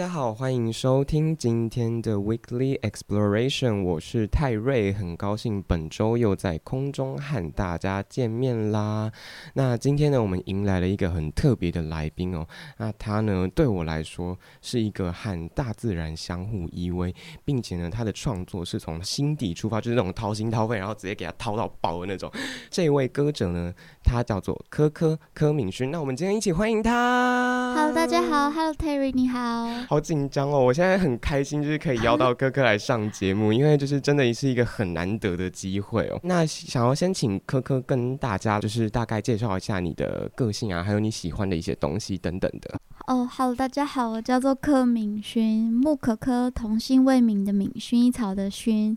大家好，欢迎收听今天的 Weekly Exploration，我是泰瑞，很高兴本周又在空中和大家见面啦。那今天呢，我们迎来了一个很特别的来宾哦。那他呢，对我来说是一个和大自然相互依偎，并且呢，他的创作是从心底出发，就是那种掏心掏肺，然后直接给他掏到爆的那种。这位歌者呢，他叫做柯柯柯敏勋。那我们今天一起欢迎他。Hello，大家好，Hello 泰瑞你好。好紧张哦！我现在很开心，就是可以邀到柯柯来上节目，因为就是真的是一个很难得的机会哦。那想要先请科科跟大家就是大概介绍一下你的个性啊，还有你喜欢的一些东西等等的。哦，好，大家好，我叫做柯敏勋，木可可，童姓未泯的敏，薰衣草的薰。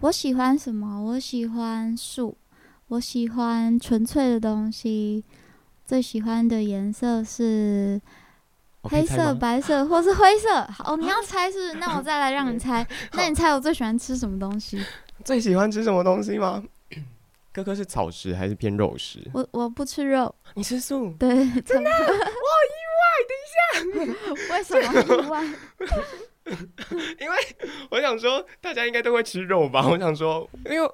我喜欢什么？我喜欢树，我喜欢纯粹的东西，最喜欢的颜色是。黑色、白色或是灰色，哦，你要猜是是？那我再来让你猜。那你猜我最喜欢吃什么东西？最喜欢吃什么东西吗？哥哥是草食还是偏肉食？我我不吃肉。你吃素？对，真的，我好意外。等一下，为什么意外？因为我想说，大家应该都会吃肉吧？我想说，因为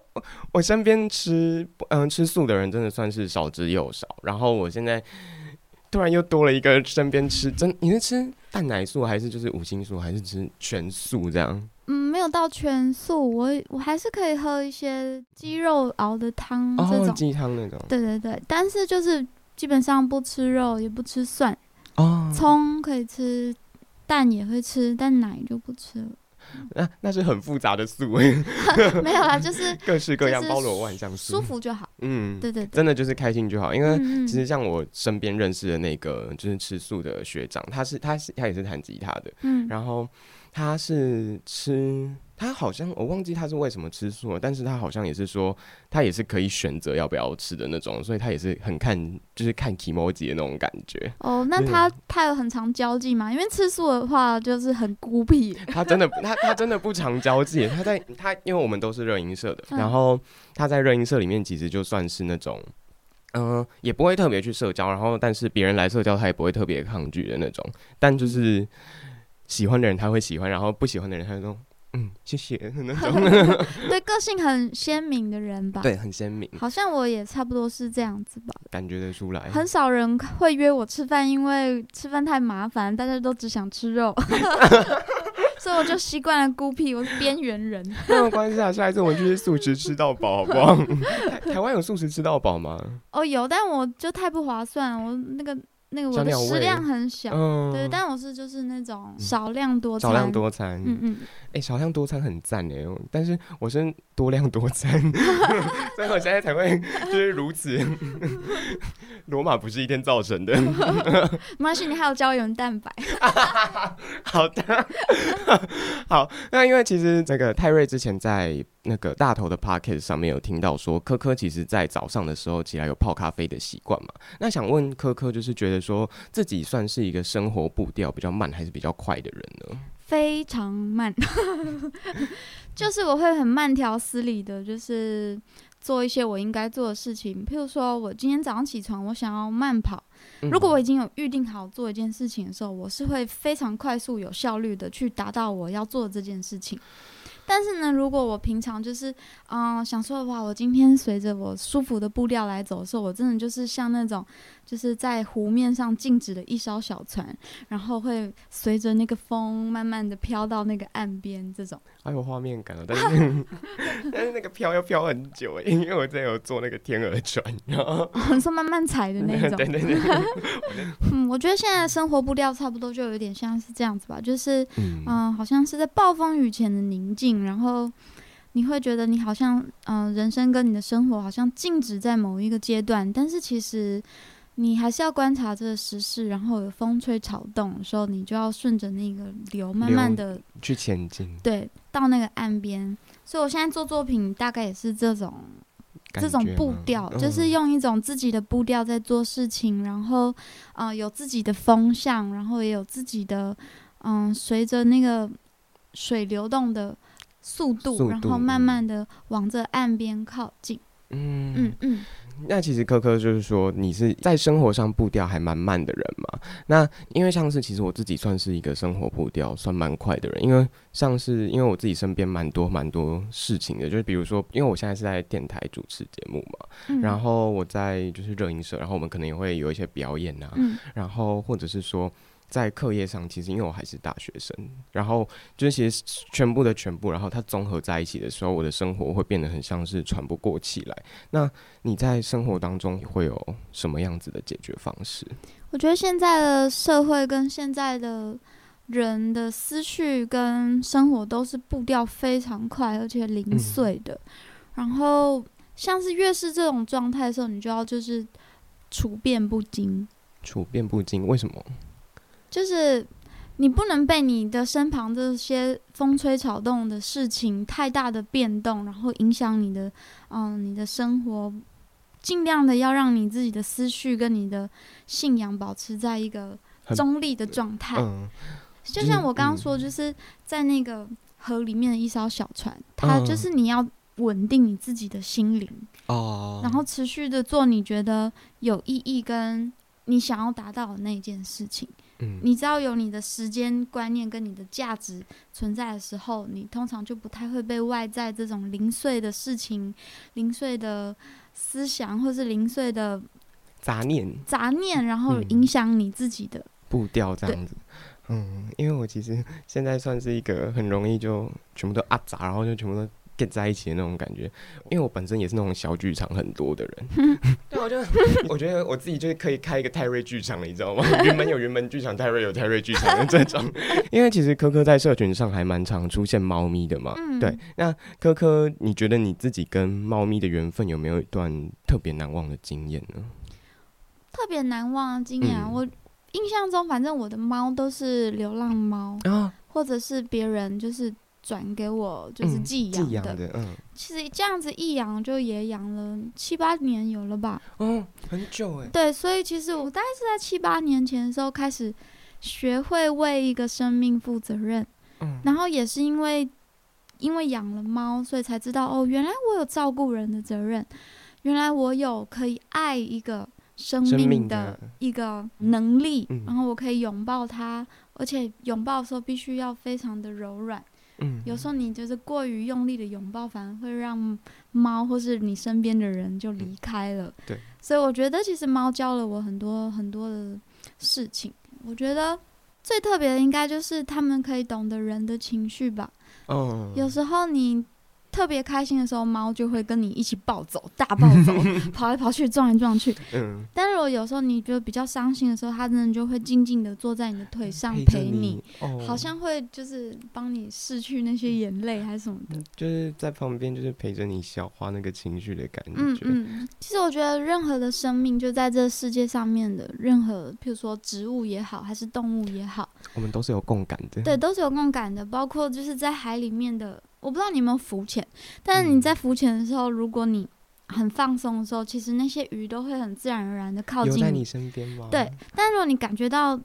我身边吃嗯吃素的人真的算是少之又少。然后我现在。突然又多了一个身边吃真，你是吃蛋奶素还是就是五星素还是吃全素这样？嗯，没有到全素，我我还是可以喝一些鸡肉熬的汤这种鸡汤那种。对对对，但是就是基本上不吃肉，也不吃蒜。哦，葱可以吃，蛋也会吃，但奶就不吃了。那那是很复杂的素，没有啦，就是各式各样，包罗万象，舒服就好。嗯，对对对，真的就是开心就好。因为其实像我身边认识的那个就是吃素的学长，他是他是他也是弹吉他的，嗯，然后他是吃。他好像我忘记他是为什么吃素了，但是他好像也是说他也是可以选择要不要吃的那种，所以他也是很看就是看 kimoji 的那种感觉。哦，那他、他有很常交际吗？因为吃素的话就是很孤僻。他真的他他真的不常交际。他在他因为我们都是热音社的，然后他在热音社里面其实就算是那种嗯、呃、也不会特别去社交，然后但是别人来社交他也不会特别抗拒的那种。但就是喜欢的人他会喜欢，然后不喜欢的人他就说。嗯，谢谢 那种。对，个性很鲜明的人吧？对，很鲜明。好像我也差不多是这样子吧。感觉得出来。很少人会约我吃饭，因为吃饭太麻烦，大家都只想吃肉，所以我就习惯了孤僻，我是边缘人。没有关系啊，下一次我们去素食吃到饱，好不好？台湾有素食吃到饱吗？哦，有，但我就太不划算，我那个。那个我的食量很小，嗯、对，但我是就是那种少量多餐，少量多餐，嗯嗯，哎、欸，少量多餐很赞哎，但是我是多量多餐，所以我现在才会就是如此。罗马不是一天造成的，没关系，你还有胶原蛋白。好的，好，那因为其实这个泰瑞之前在那个大头的 podcast 上面有听到说，科科其实在早上的时候起来有泡咖啡的习惯嘛，那想问科科，就是觉得说自己算是一个生活步调比较慢还是比较快的人呢？非常慢，就是我会很慢条斯理的，就是。做一些我应该做的事情，譬如说，我今天早上起床，我想要慢跑。如果我已经有预定好做一件事情的时候，我是会非常快速、有效率的去达到我要做的这件事情。但是呢，如果我平常就是，嗯、呃，想说的话，我今天随着我舒服的步调来走的时候，我真的就是像那种，就是在湖面上静止的一艘小船，然后会随着那个风慢慢的飘到那个岸边，这种。还有画面感了，但是 但是那个飘要飘很久哎，因为我之前有坐那个天鹅船，然后你说慢慢踩的那种。对对对。嗯，我觉得现在生活步调差不多，就有点像是这样子吧，就是嗯、呃，好像是在暴风雨前的宁静，然后你会觉得你好像嗯、呃，人生跟你的生活好像静止在某一个阶段，但是其实。你还是要观察这个时事，然后有风吹草动的时候，你就要顺着那个流，慢慢的去前进。对，到那个岸边。所以我现在做作品，大概也是这种这种步调，嗯、就是用一种自己的步调在做事情，然后啊、呃，有自己的风向，然后也有自己的嗯，随着那个水流动的速度，速度然后慢慢的往这岸边靠近。嗯嗯嗯。嗯那其实科科就是说，你是在生活上步调还蛮慢的人嘛？那因为像是其实我自己算是一个生活步调算蛮快的人，因为像是因为我自己身边蛮多蛮多事情的，就是比如说，因为我现在是在电台主持节目嘛，嗯、然后我在就是热音社，然后我们可能也会有一些表演啊，嗯、然后或者是说。在课业上，其实因为我还是大学生，然后就是其实全部的全部，然后它综合在一起的时候，我的生活会变得很像是喘不过气来。那你在生活当中会有什么样子的解决方式？我觉得现在的社会跟现在的人的思绪跟生活都是步调非常快而且零碎的，嗯、然后像是越是这种状态的时候，你就要就是处变不惊。处变不惊，为什么？就是你不能被你的身旁这些风吹草动的事情太大的变动，然后影响你的嗯你的生活。尽量的要让你自己的思绪跟你的信仰保持在一个中立的状态。嗯、就像我刚刚说，就是在那个河里面的一艘小船，嗯、它就是你要稳定你自己的心灵哦，然后持续的做你觉得有意义跟你想要达到的那件事情。你只要有你的时间观念跟你的价值存在的时候，你通常就不太会被外在这种零碎的事情、零碎的思想或是零碎的杂念、杂念，然后影响你自己的步调这样子。嗯，因为我其实现在算是一个很容易就全部都阿杂，然后就全部都。在一起的那种感觉，因为我本身也是那种小剧场很多的人，对，我就 我觉得我自己就是可以开一个泰瑞剧场了，你知道吗？云门有云门剧场，泰瑞有泰瑞剧场的这种。因为其实科科在社群上还蛮常出现猫咪的嘛，嗯、对。那科科，你觉得你自己跟猫咪的缘分有没有一段特别难忘的经验呢？特别难忘的经验，嗯、我印象中，反正我的猫都是流浪猫，啊、或者是别人就是。转给我就是寄养的，嗯的嗯、其实这样子一养就也养了七八年有了吧？哦，很久哎。对，所以其实我大概是在七八年前的时候开始学会为一个生命负责任，嗯、然后也是因为因为养了猫，所以才知道哦，原来我有照顾人的责任，原来我有可以爱一个生命的一个能力，嗯、然后我可以拥抱它，而且拥抱的时候必须要非常的柔软。嗯，有时候你就是过于用力的拥抱，反而会让猫或是你身边的人就离开了。嗯，对，所以我觉得其实猫教了我很多很多的事情。我觉得最特别的应该就是他们可以懂得人的情绪吧。哦，有时候你。特别开心的时候，猫就会跟你一起暴走，大暴走，跑来跑去，撞来撞去。嗯。但如果有时候你觉得比较伤心的时候，它真的就会静静的坐在你的腿上陪你，哦、好像会就是帮你拭去那些眼泪还是什么的。就是在旁边，就是陪着你消化那个情绪的感觉。嗯嗯。其实我觉得任何的生命，就在这世界上面的任何，譬如说植物也好，还是动物也好，我们都是有共感的。对，都是有共感的，包括就是在海里面的。我不知道你有没有浮潜，但是你在浮潜的时候，嗯、如果你很放松的时候，其实那些鱼都会很自然而然的靠近你，在你身边吗？对，但如果你感觉到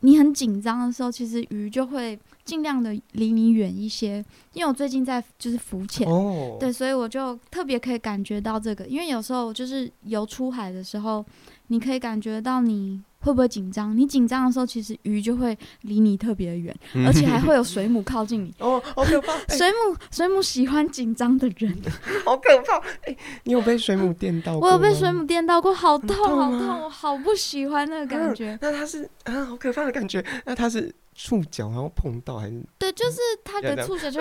你很紧张的时候，其实鱼就会尽量的离你远一些。因为我最近在就是浮潜，哦、对，所以我就特别可以感觉到这个。因为有时候就是游出海的时候，你可以感觉到你会不会紧张？你紧张的时候，其实鱼就会离你特别远，嗯、而且还会有水母靠近你。哦，好可怕！水母，水母喜欢紧张的人，好可怕！哎、欸，你有被水母电到过？我有被水母电到过，好痛，痛好痛，我好不喜欢那个感觉。啊、那它是啊，好可怕的感觉。那它是触角然后碰到还是？对，就是它的触角就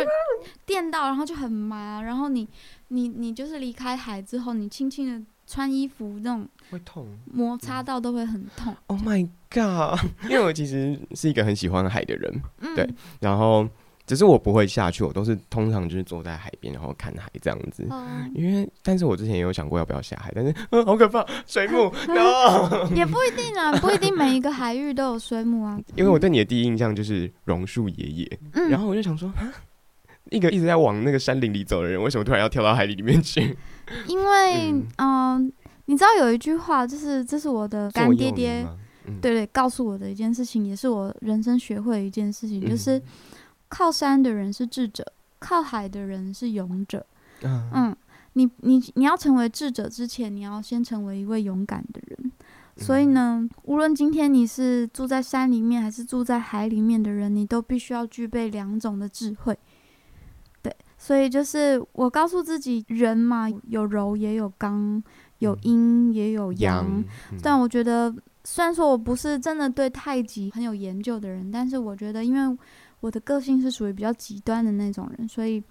电到，然后就很麻。然后你，你，你就是离开海之后，你轻轻的。穿衣服那种会痛，摩擦到都会很痛。Oh my god！因为我其实是一个很喜欢海的人，嗯、对，然后只是我不会下去，我都是通常就是坐在海边然后看海这样子。嗯、因为，但是我之前也有想过要不要下海，但是嗯，好可怕，水母。No! 也不一定啊，不一定每一个海域都有水母啊。因为我对你的第一印象就是榕树爷爷，嗯、然后我就想说啊，一个一直在往那个山林里走的人，为什么突然要跳到海里里面去？因为，嗯、呃，你知道有一句话，就是这是我的干爹爹，嗯、对对，告诉我的一件事情，也是我人生学会的一件事情，嗯、就是靠山的人是智者，靠海的人是勇者。嗯，嗯，你你你要成为智者之前，你要先成为一位勇敢的人。嗯、所以呢，无论今天你是住在山里面还是住在海里面的人，你都必须要具备两种的智慧。所以就是我告诉自己，人嘛，有柔也有刚，有阴也有阳。但我觉得，虽然说我不是真的对太极很有研究的人，但是我觉得，因为我的个性是属于比较极端的那种人，所以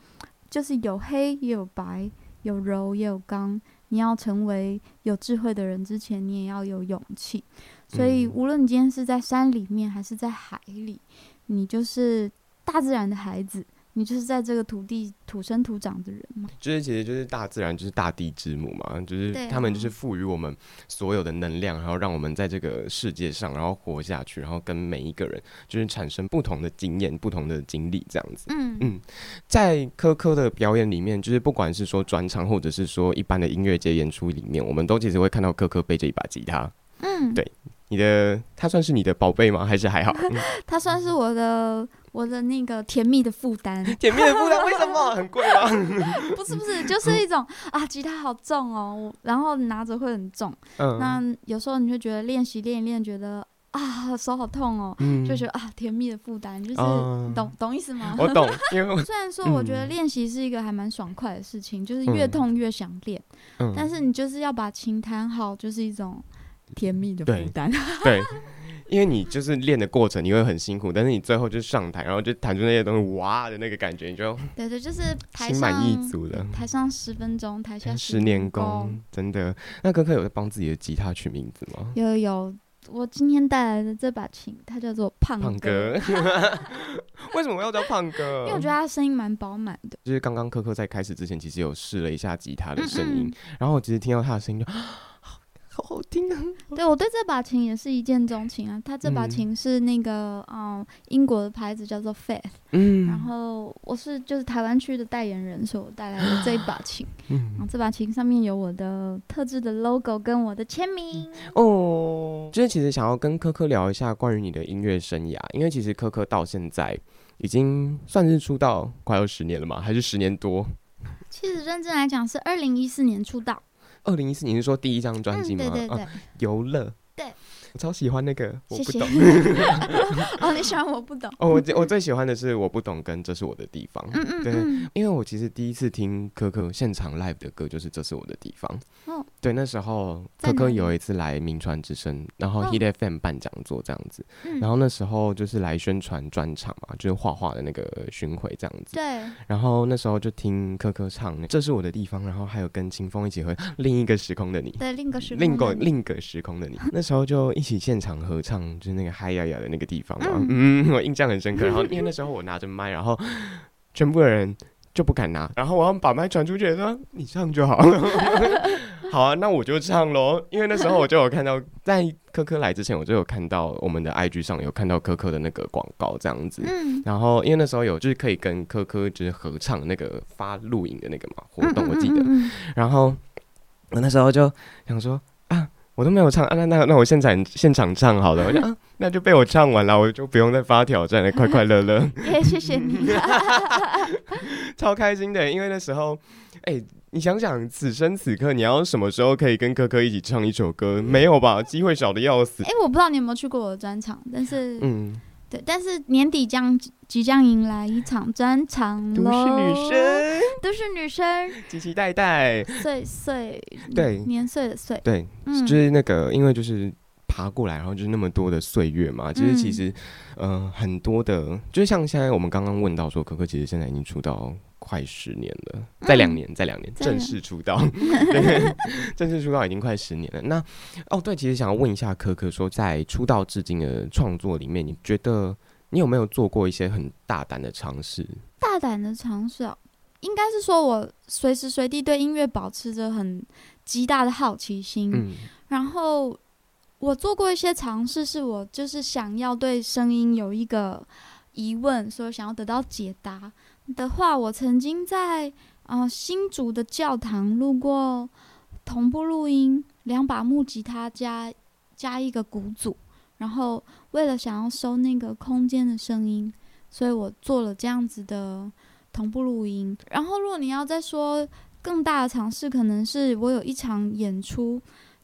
就是有黑也有白，有柔也有刚。你要成为有智慧的人之前，你也要有勇气。所以，无论你今天是在山里面还是在海里，你就是大自然的孩子。你就是在这个土地土生土长的人吗，就是其实就是大自然就是大地之母嘛，就是他们就是赋予我们所有的能量，然后让我们在这个世界上然后活下去，然后跟每一个人就是产生不同的经验、不同的经历这样子。嗯嗯，在科科的表演里面，就是不管是说专场或者是说一般的音乐节演出里面，我们都其实会看到科科背着一把吉他。嗯，对，你的他算是你的宝贝吗？还是还好？嗯、他算是我的。我的那个甜蜜的负担，甜蜜的负担为什么 很贵吗？不是不是，就是一种啊，吉他好重哦，然后拿着会很重。嗯，那有时候你会觉得练习练一练，觉得啊手好痛哦，嗯、就觉得啊甜蜜的负担，就是、嗯、懂懂意思吗？我懂，因为虽然说我觉得练习是一个还蛮爽快的事情，就是越痛越想练，嗯、但是你就是要把琴弹好，就是一种甜蜜的负担。对。对因为你就是练的过程，你会很辛苦，但是你最后就上台，然后就弹出那些东西，哇的那个感觉，你就对对，就是台上心满意足的。台上十分钟，台下十年功，真的。那柯柯有在帮自己的吉他取名字吗？有有，我今天带来的这把琴，它叫做胖胖哥。为什么我要叫胖哥？因为我觉得他声音蛮饱满的。就是刚刚科科在开始之前，其实有试了一下吉他的声音，嗯嗯，然后我其实听到他的声音就。好好听啊！对，我对这把琴也是一见钟情啊。它这把琴是那个嗯，英国的牌子叫做 Faith，嗯，然后我是就是台湾区的代言人，所以我带来的这一把琴。嗯，然后这把琴上面有我的特制的 logo 跟我的签名。哦，就是其实想要跟柯柯聊一下关于你的音乐生涯，因为其实柯柯到现在已经算是出道快要十年了嘛，还是十年多？其实认真来讲是二零一四年出道。二零一四年是说第一张专辑吗？嗯、对对对，游乐、啊。对，我超喜欢那个，我不懂。哦，你喜欢我不懂？哦，我我最喜欢的是我不懂跟这是我的地方。嗯嗯，对，因为我其实第一次听可可现场 live 的歌就是这是我的地方。哦，对，那时候可可有一次来名传之声，然后 Hit FM 办讲座这样子，然后那时候就是来宣传专场嘛，就是画画的那个巡回这样子。对，然后那时候就听可可唱这是我的地方，然后还有跟清风一起和另一个时空的你，对，另一个时空，另个另一个时空的你，那时候就一起现场合唱，就是那个嗨呀呀的那个地方嘛，嗯，嗯，我印象很深刻。然后因为那时候我拿着麦，然后全部的人就不敢拿，然后我要把麦传出去，说你唱就好了。好啊，那我就唱喽。因为那时候我就有看到，在科科来之前，我就有看到我们的 IG 上有看到科科的那个广告这样子。嗯。然后因为那时候有就是可以跟科科就是合唱那个发录影的那个嘛活动，我记得。然后我那时候就想说。我都没有唱啊，那那那我现场现场唱好了，我就啊，那就被我唱完了，我就不用再发挑战了，快快乐乐。也谢谢你，超开心的，因为那时候，哎、欸，你想想，此生此刻，你要什么时候可以跟科科一起唱一首歌？没有吧？机会少的要死。哎、欸，我不知道你有没有去过我的专场，但是，嗯，对，但是年底将即将迎来一场专场，都是女生，都是女生，期期待待，岁岁，对，年岁的岁，对，嗯，就是那个，因为就是。爬过来，然后就是那么多的岁月嘛，其实其实，嗯、呃，很多的，就像现在我们刚刚问到说，可可其实现在已经出道快十年了，在两年，在两年正式出道，对，正式出道已经快十年了。那哦，对，其实想要问一下可可，说在出道至今的创作里面，你觉得你有没有做过一些很大胆的尝试？大胆的尝试哦，应该是说我随时随地对音乐保持着很极大的好奇心，嗯，然后。我做过一些尝试，是我就是想要对声音有一个疑问，所以想要得到解答的话，我曾经在呃新竹的教堂录过同步录音，两把木吉他加加一个鼓组，然后为了想要收那个空间的声音，所以我做了这样子的同步录音。然后如果你要再说更大的尝试，可能是我有一场演出。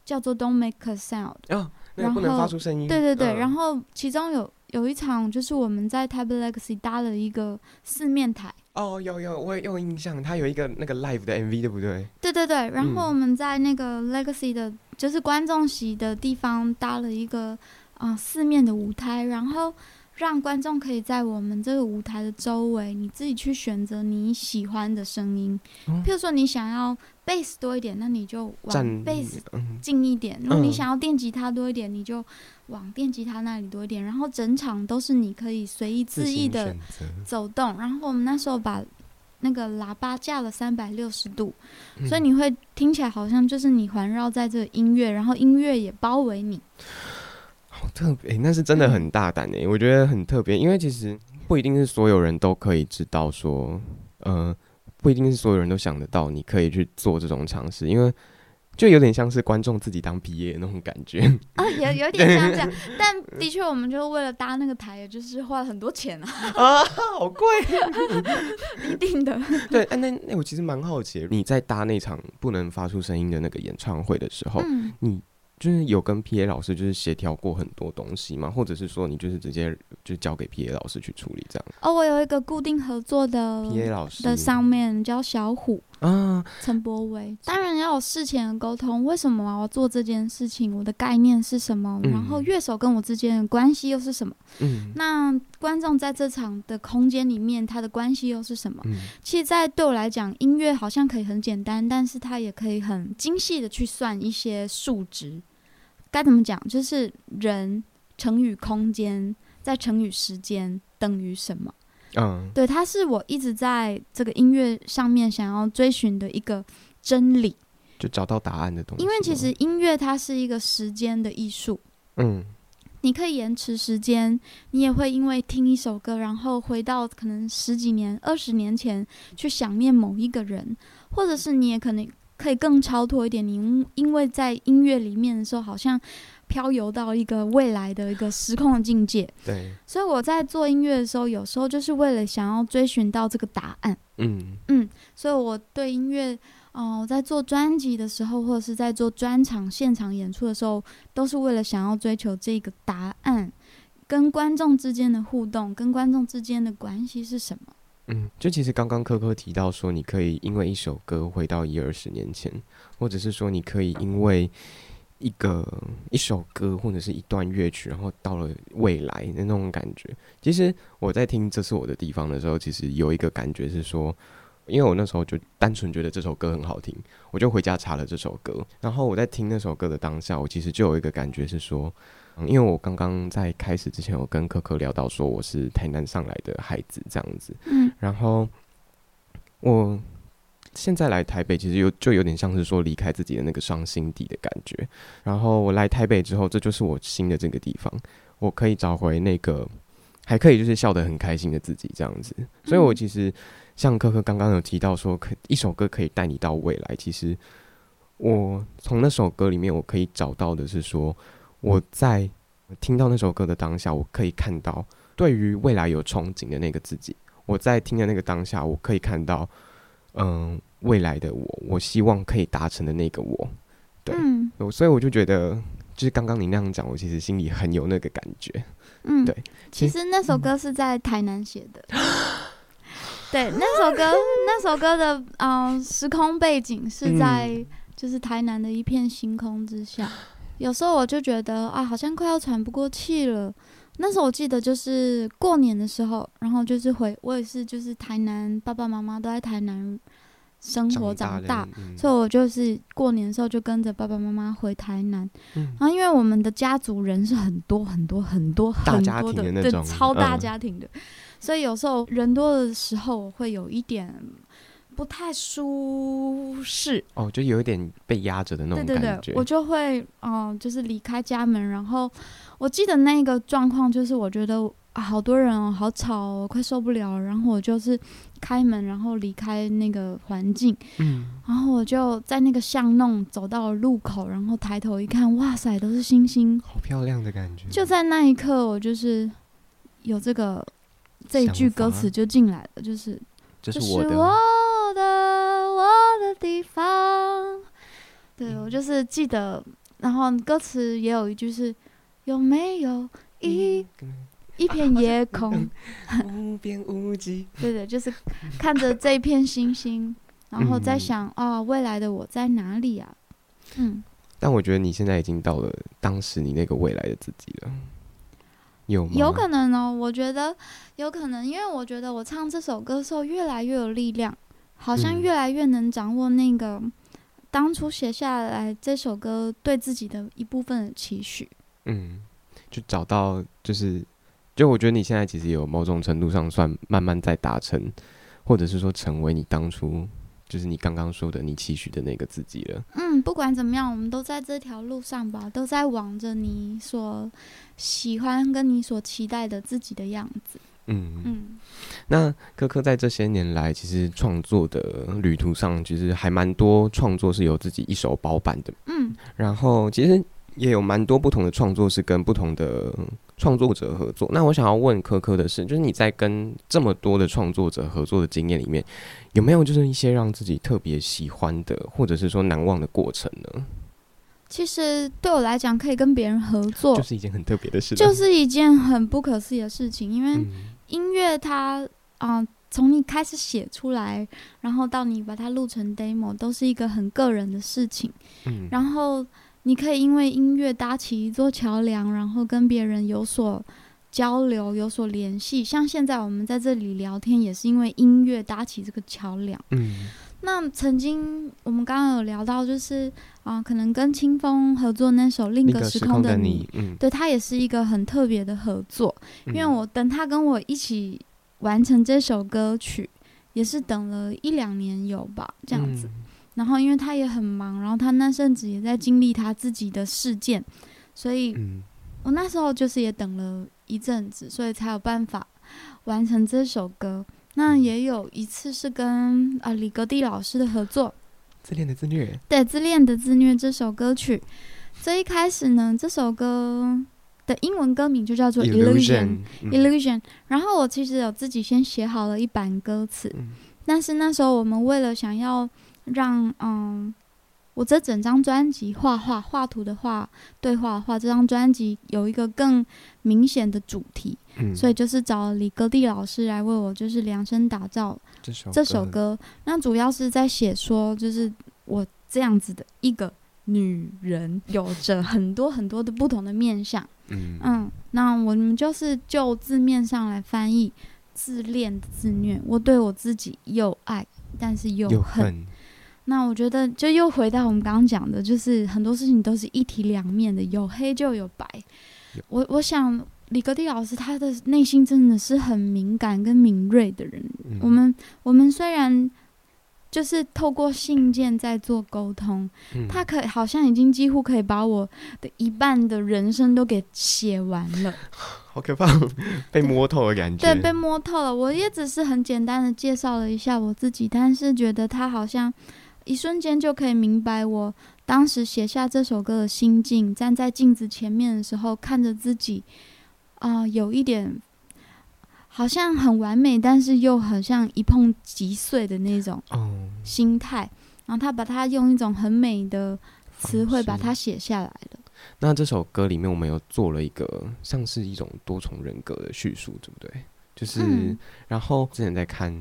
叫做 Don't Make a Sound，哦，那个不能发出声音。对对对，嗯、然后其中有有一场就是我们在 Table Legacy 搭了一个四面台。哦，有有，我有印象，它有一个那个 live 的 MV，对不对？对对对，然后我们在那个 Legacy 的，就是观众席的地方搭了一个啊、呃、四面的舞台，然后。让观众可以在我们这个舞台的周围，你自己去选择你喜欢的声音。嗯、譬如说，你想要贝斯多一点，那你就往贝斯近一点；如果你想要电吉他多一点，你就往电吉他那里多一点。然后整场都是你可以随意恣意的走动。然后我们那时候把那个喇叭架了三百六十度，嗯、所以你会听起来好像就是你环绕在这个音乐，然后音乐也包围你。好特别、欸，那是真的很大胆诶、欸，我觉得很特别，因为其实不一定是所有人都可以知道说，呃，不一定是所有人都想得到你可以去做这种尝试，因为就有点像是观众自己当毕业那种感觉。啊，有 有点像这样，但的确我们就为了搭那个台，也就是花了很多钱啊，啊，好贵，一定的，对，哎、啊，那那我其实蛮好奇，你在搭那场不能发出声音的那个演唱会的时候，嗯、你。就是有跟 P A 老师就是协调过很多东西吗？或者是说你就是直接就交给 P A 老师去处理这样？哦，我有一个固定合作的 P A 老师的上面叫小虎啊，陈柏维。当然要有事前的沟通，为什么我要做这件事情？我的概念是什么？嗯、然后乐手跟我之间的关系又是什么？嗯，那观众在这场的空间里面，他的关系又是什么？嗯，其实，在对我来讲，音乐好像可以很简单，但是它也可以很精细的去算一些数值。该怎么讲？就是人乘以空间，再乘以时间等于什么？嗯，对，它是我一直在这个音乐上面想要追寻的一个真理，就找到答案的东西。因为其实音乐它是一个时间的艺术，嗯，你可以延迟时间，你也会因为听一首歌，然后回到可能十几年、二十年前去想念某一个人，或者是你也可能。可以更超脱一点，你因为在音乐里面的时候，好像漂游到一个未来的一个时空的境界。对，所以我在做音乐的时候，有时候就是为了想要追寻到这个答案。嗯嗯，所以我对音乐，哦、呃，我在做专辑的时候，或者是在做专场现场演出的时候，都是为了想要追求这个答案，跟观众之间的互动，跟观众之间的关系是什么？嗯，就其实刚刚科科提到说，你可以因为一首歌回到一二十年前，或者是说你可以因为一个一首歌或者是一段乐曲，然后到了未来的那种感觉。其实我在听《这是我的地方》的时候，其实有一个感觉是说，因为我那时候就单纯觉得这首歌很好听，我就回家查了这首歌。然后我在听那首歌的当下，我其实就有一个感觉是说。因为我刚刚在开始之前，我跟可可聊到说我是台南上来的孩子这样子，嗯，然后我现在来台北，其实有就有点像是说离开自己的那个伤心地的感觉。然后我来台北之后，这就是我新的这个地方，我可以找回那个还可以就是笑得很开心的自己这样子。所以我其实像科科刚刚有提到说，可一首歌可以带你到未来。其实我从那首歌里面，我可以找到的是说。我在听到那首歌的当下，我可以看到对于未来有憧憬的那个自己。我在听的那个当下，我可以看到，嗯，未来的我，我希望可以达成的那个我。对，嗯，所以我就觉得，就是刚刚你那样讲，我其实心里很有那个感觉。嗯，对，其实那首歌是在台南写的。嗯、对，那首歌，那首歌的嗯、呃，时空背景是在就是台南的一片星空之下。嗯、有时候我就觉得啊，好像快要喘不过气了。那时候我记得就是过年的时候，然后就是回我也是就是台南，爸爸妈妈都在台南生活长大，长大嗯、所以我就是过年的时候就跟着爸爸妈妈回台南。嗯、然后因为我们的家族人是很多很多很多很多的，的对，超大家庭的，嗯、所以有时候人多的时候我会有一点不太舒适。哦，就有一点被压着的那种感觉。对对对，我就会哦、呃，就是离开家门，然后。我记得那个状况就是，我觉得啊，好多人哦，好吵哦，快受不了了。然后我就是开门，然后离开那个环境。嗯。然后我就在那个巷弄走到了路口，然后抬头一看，哇塞，都是星星，好漂亮的感觉。就在那一刻，我就是有这个这一句歌词就进来了，就是这是我的我的我的地方。对，我就是记得，然后歌词也有一句是。有没有一、嗯、一片 夜空，无边无际？对的，就是看着这片星星，然后在想啊、未来的我在哪里啊？嗯。但我觉得你现在已经到了当时你那个未来的自己了，有吗？有可能哦，我觉得有可能，因为我觉得我唱这首歌的时候越来越有力量，好像越来越能掌握那个当初写下来这首歌对自己的一部分的期许。嗯，就找到就是，就我觉得你现在其实有某种程度上算慢慢在达成，或者是说成为你当初就是你刚刚说的你期许的那个自己了。嗯，不管怎么样，我们都在这条路上吧，都在往着你所喜欢跟你所期待的自己的样子。嗯嗯，嗯那科科在这些年来，其实创作的旅途上，其实还蛮多创作是由自己一手包办的。嗯，然后其实。也有蛮多不同的创作是跟不同的创作者合作。那我想要问科科的是，就是你在跟这么多的创作者合作的经验里面，有没有就是一些让自己特别喜欢的，或者是说难忘的过程呢？其实对我来讲，可以跟别人合作，就是一件很特别的事，就是一件很不可思议的事情。因为音乐它啊，从、呃、你开始写出来，然后到你把它录成 demo，都是一个很个人的事情。嗯，然后。你可以因为音乐搭起一座桥梁，然后跟别人有所交流、有所联系。像现在我们在这里聊天，也是因为音乐搭起这个桥梁。嗯，那曾经我们刚刚有聊到，就是啊、呃，可能跟清风合作那首《另一个时空的你》，嗯，对，他也是一个很特别的合作。因为我等他跟我一起完成这首歌曲，也是等了一两年有吧，这样子。嗯然后，因为他也很忙，然后他那阵子也在经历他自己的事件，所以我那时候就是也等了一阵子，所以才有办法完成这首歌。那也有一次是跟啊李格蒂老师的合作，《自恋的自虐》。对，《自恋的自虐》这首歌曲，最一开始呢，这首歌的英文歌名就叫做 Illusion，《Illusion》。然后我其实有自己先写好了一版歌词，嗯、但是那时候我们为了想要。让嗯，我这整张专辑画画画图的画对画的画，这张专辑有一个更明显的主题，嗯、所以就是找李格弟老师来为我就是量身打造这首这首歌。那主要是在写说，就是我这样子的一个女人，有着很多很多的不同的面相。嗯，嗯，那我们就是就字面上来翻译，自恋自虐，我对我自己又爱，但是又恨。又恨那我觉得，就又回到我们刚刚讲的，就是很多事情都是一体两面的，有黑就有白。有我我想李格弟老师他的内心真的是很敏感跟敏锐的人。嗯、我们我们虽然就是透过信件在做沟通，嗯、他可好像已经几乎可以把我的一半的人生都给写完了。好可怕，被摸透的感觉。对，对，被摸透了。我也只是很简单的介绍了一下我自己，但是觉得他好像。一瞬间就可以明白我当时写下这首歌的心境。站在镜子前面的时候，看着自己，啊、呃，有一点好像很完美，但是又好像一碰即碎的那种心态。Oh. 然后他把它用一种很美的词汇把它写下来了。那这首歌里面，我们有做了一个像是一种多重人格的叙述，对不对？就是，嗯、然后之前在看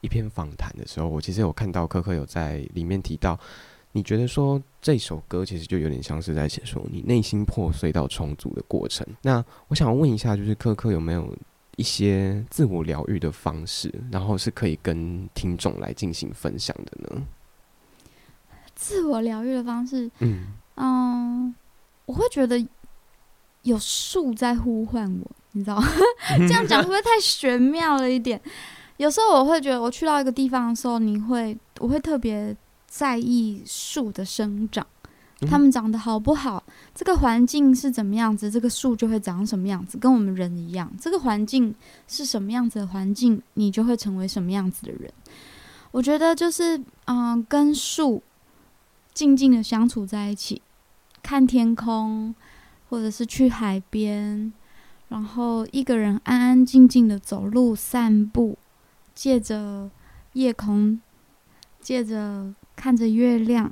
一篇访谈的时候，我其实有看到柯柯有在里面提到，你觉得说这首歌其实就有点像是在写说你内心破碎到重组的过程。那我想问一下，就是柯柯有没有一些自我疗愈的方式，然后是可以跟听众来进行分享的呢？自我疗愈的方式，嗯，嗯，我会觉得有树在呼唤我，你知道吗？这样讲会不会太玄妙了一点？有时候我会觉得，我去到一个地方的时候，你会，我会特别在意树的生长，它们长得好不好，这个环境是怎么样子，这个树就会长什么样子，跟我们人一样，这个环境是什么样子的环境，你就会成为什么样子的人。我觉得就是，嗯，跟树。静静的相处在一起，看天空，或者是去海边，然后一个人安安静静的走路散步，借着夜空，借着看着月亮，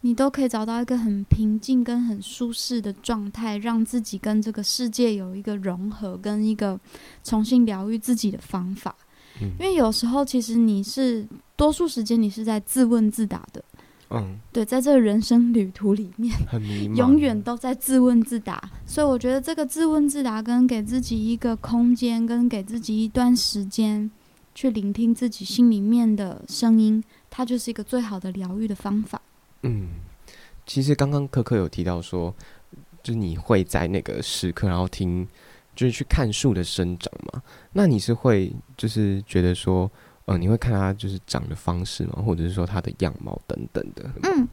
你都可以找到一个很平静跟很舒适的状态，让自己跟这个世界有一个融合，跟一个重新疗愈自己的方法。嗯。因为有时候其实你是多数时间你是在自问自答的。嗯，对，在这个人生旅途里面，很迷茫，永远都在自问自答。所以我觉得这个自问自答，跟给自己一个空间，跟给自己一段时间，去聆听自己心里面的声音，它就是一个最好的疗愈的方法。嗯，其实刚刚柯柯有提到说，就是你会在那个时刻，然后听，就是去看树的生长嘛。那你是会，就是觉得说。呃，你会看它就是长的方式吗？或者是说它的样貌等等的？嗯，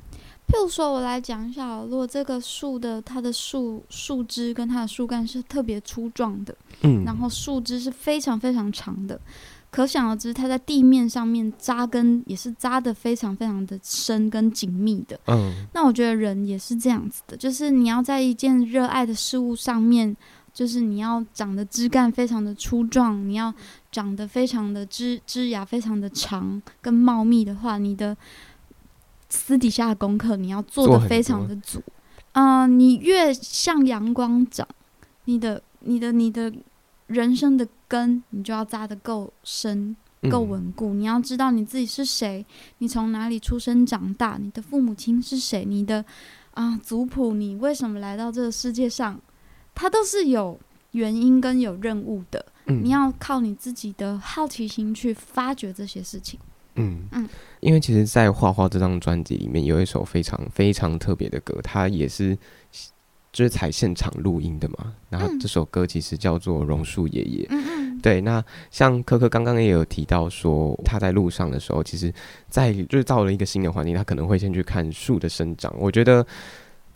譬如说，我来讲一下，如果这个树的它的树树枝跟它的树干是特别粗壮的，嗯，然后树枝是非常非常长的，可想而知，它在地面上面扎根也是扎的非常非常的深跟紧密的。嗯，那我觉得人也是这样子的，就是你要在一件热爱的事物上面。就是你要长的枝干非常的粗壮，你要长得非常的枝枝芽非常的长跟茂密的话，你的私底下的功课你要做的非常的足。嗯、呃，你越向阳光长，你的你的你的人生的根，你就要扎得够深够稳固。你要知道你自己是谁，你从哪里出生长大，你的父母亲是谁，你的啊、呃、族谱，你为什么来到这个世界上？它都是有原因跟有任务的，嗯，你要靠你自己的好奇心去发掘这些事情。嗯嗯，因为其实，在《画画》这张专辑里面，有一首非常非常特别的歌，它也是就是采现场录音的嘛。然后这首歌其实叫做《榕树爷爷》。嗯嗯，对。那像柯柯刚刚也有提到说，他在路上的时候，其实，在就是到了一个新的环境，他可能会先去看树的生长。我觉得。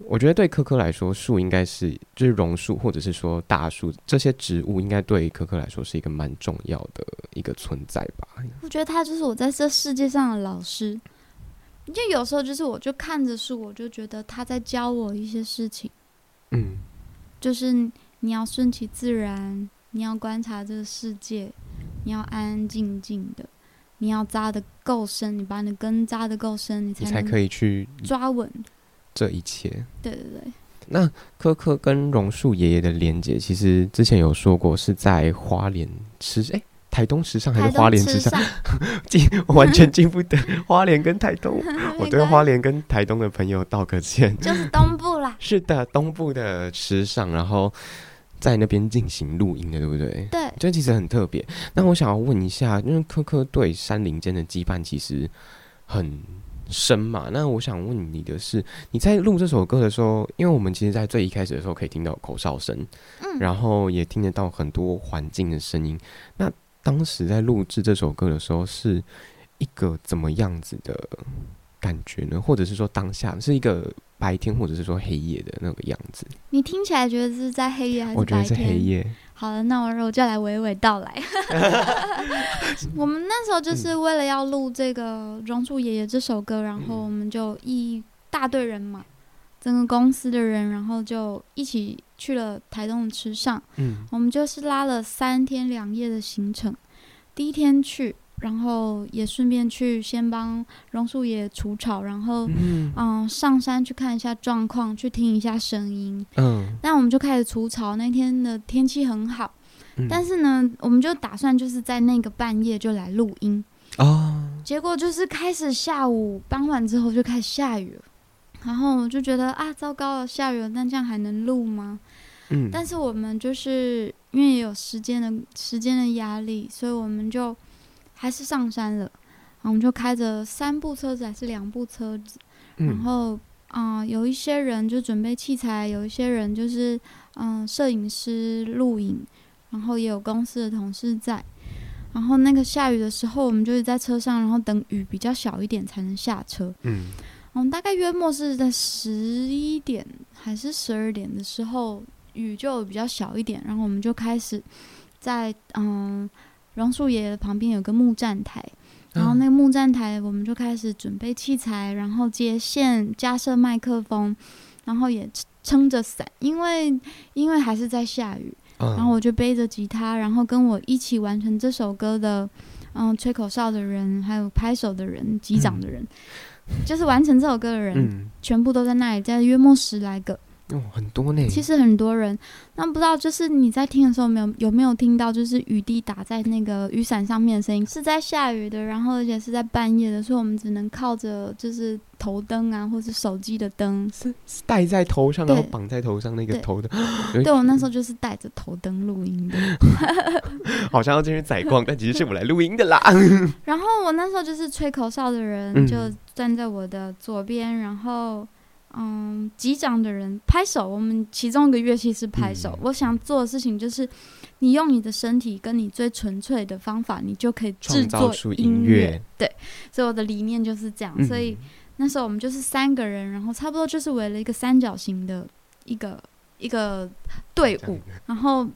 我觉得对柯柯来说，树应该是就是榕树，或者是说大树这些植物，应该对柯柯来说是一个蛮重要的一个存在吧。我觉得他就是我在这世界上的老师，就有时候就是我就看着树，我就觉得他在教我一些事情。嗯，就是你要顺其自然，你要观察这个世界，你要安安静静的，你要扎的够深，你把你的根扎的够深，你才你才可以去抓稳。这一切，对对对。那柯柯跟榕树爷爷的连接，其实之前有说过是在花莲池，哎，台东时尚还是花莲时尚？记完全记不得花莲跟台东。我对花莲跟台东的朋友道个歉。就是东部啦。是的，东部的时尚，然后在那边进行录音的，对不对？对。这其实很特别。那我想要问一下，因为科科对山林间的羁绊其实很。深嘛？那我想问你的是，你在录这首歌的时候，因为我们其实，在最一开始的时候可以听到口哨声，嗯，然后也听得到很多环境的声音。那当时在录制这首歌的时候，是一个怎么样子的感觉呢？或者是说，当下是一个白天，或者是说黑夜的那个样子？你听起来觉得是在黑夜还是白天？我觉得是黑夜。好了，那我我就来娓娓道来。我们那时候就是为了要录这个《榕树爷爷》这首歌，然后我们就一大队人嘛，整个公司的人，然后就一起去了台东的池上，嗯，我们就是拉了三天两夜的行程。第一天去，然后也顺便去先帮榕树也除草，然后嗯、呃、上山去看一下状况，去听一下声音。嗯，那我们就开始除草。那天的天气很好，嗯、但是呢，我们就打算就是在那个半夜就来录音。哦，结果就是开始下午傍晚之后就开始下雨了，然后我就觉得啊，糟糕了，下雨了，那这样还能录吗？嗯，但是我们就是因为也有时间的时间的压力，所以我们就还是上山了。然后我们就开着三部车子还是两部车子，嗯、然后啊、呃，有一些人就准备器材，有一些人就是嗯、呃，摄影师录影，然后也有公司的同事在。然后那个下雨的时候，我们就是在车上，然后等雨比较小一点才能下车。嗯，我们大概约莫是在十一点还是十二点的时候，雨就比较小一点，然后我们就开始在嗯榕树爷爷的旁边有个木站台，然后那个木站台我们就开始准备器材，然后接线、加设麦克风，然后也撑着伞，因为因为还是在下雨。然后我就背着吉他，然后跟我一起完成这首歌的，嗯，吹口哨的人，还有拍手的人、击掌的人，嗯、就是完成这首歌的人，嗯、全部都在那里，在约莫十来个。哦，很多呢。其实很多人，那不知道就是你在听的时候，没有有没有听到，就是雨滴打在那个雨伞上面的声音？是在下雨的，然后而且是在半夜的，所以我们只能靠着就是头灯啊，或是手机的灯，是戴在头上，然后绑在头上那个头灯。对，对我那时候就是戴着头灯录音的，好像要进去采光，但其实是我来录音的啦。然后我那时候就是吹口哨的人，就站在我的左边，嗯、然后。嗯，击掌的人拍手，我们其中一个乐器是拍手。嗯、我想做的事情就是，你用你的身体跟你最纯粹的方法，你就可以制作出音乐。对，所以我的理念就是这样。嗯、所以那时候我们就是三个人，然后差不多就是围了一个三角形的一个一个队伍，然后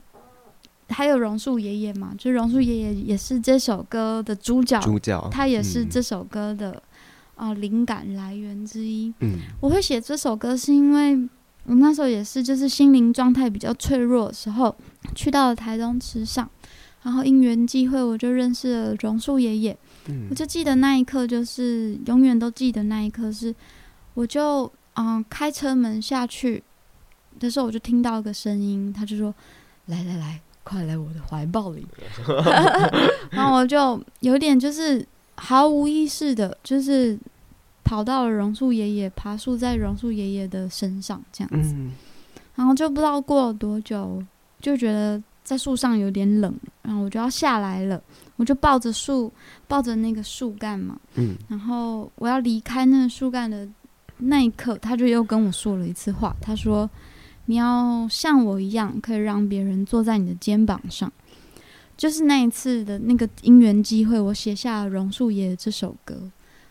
还有榕树爷爷嘛，就榕树爷爷也是这首歌的主角，主角，他也是这首歌的。啊，灵感来源之一。嗯，我会写这首歌是因为我那时候也是，就是心灵状态比较脆弱的时候，去到了台东池上，然后因缘际会，我就认识了榕树爷爷。嗯，我就记得那一刻，就是永远都记得那一刻，是我就嗯开车门下去的时候，我就听到一个声音，他就说：“来来来，快来我的怀抱里。”然后我就有点就是。毫无意识的，就是跑到了榕树爷爷，爬树在榕树爷爷的身上，这样子。嗯、然后就不知道过了多久，就觉得在树上有点冷，然后我就要下来了。我就抱着树，抱着那个树干嘛。嗯、然后我要离开那个树干的那一刻，他就又跟我说了一次话。他说：“你要像我一样，可以让别人坐在你的肩膀上。”就是那一次的那个因缘机会，我写下了《榕树爷爷》这首歌，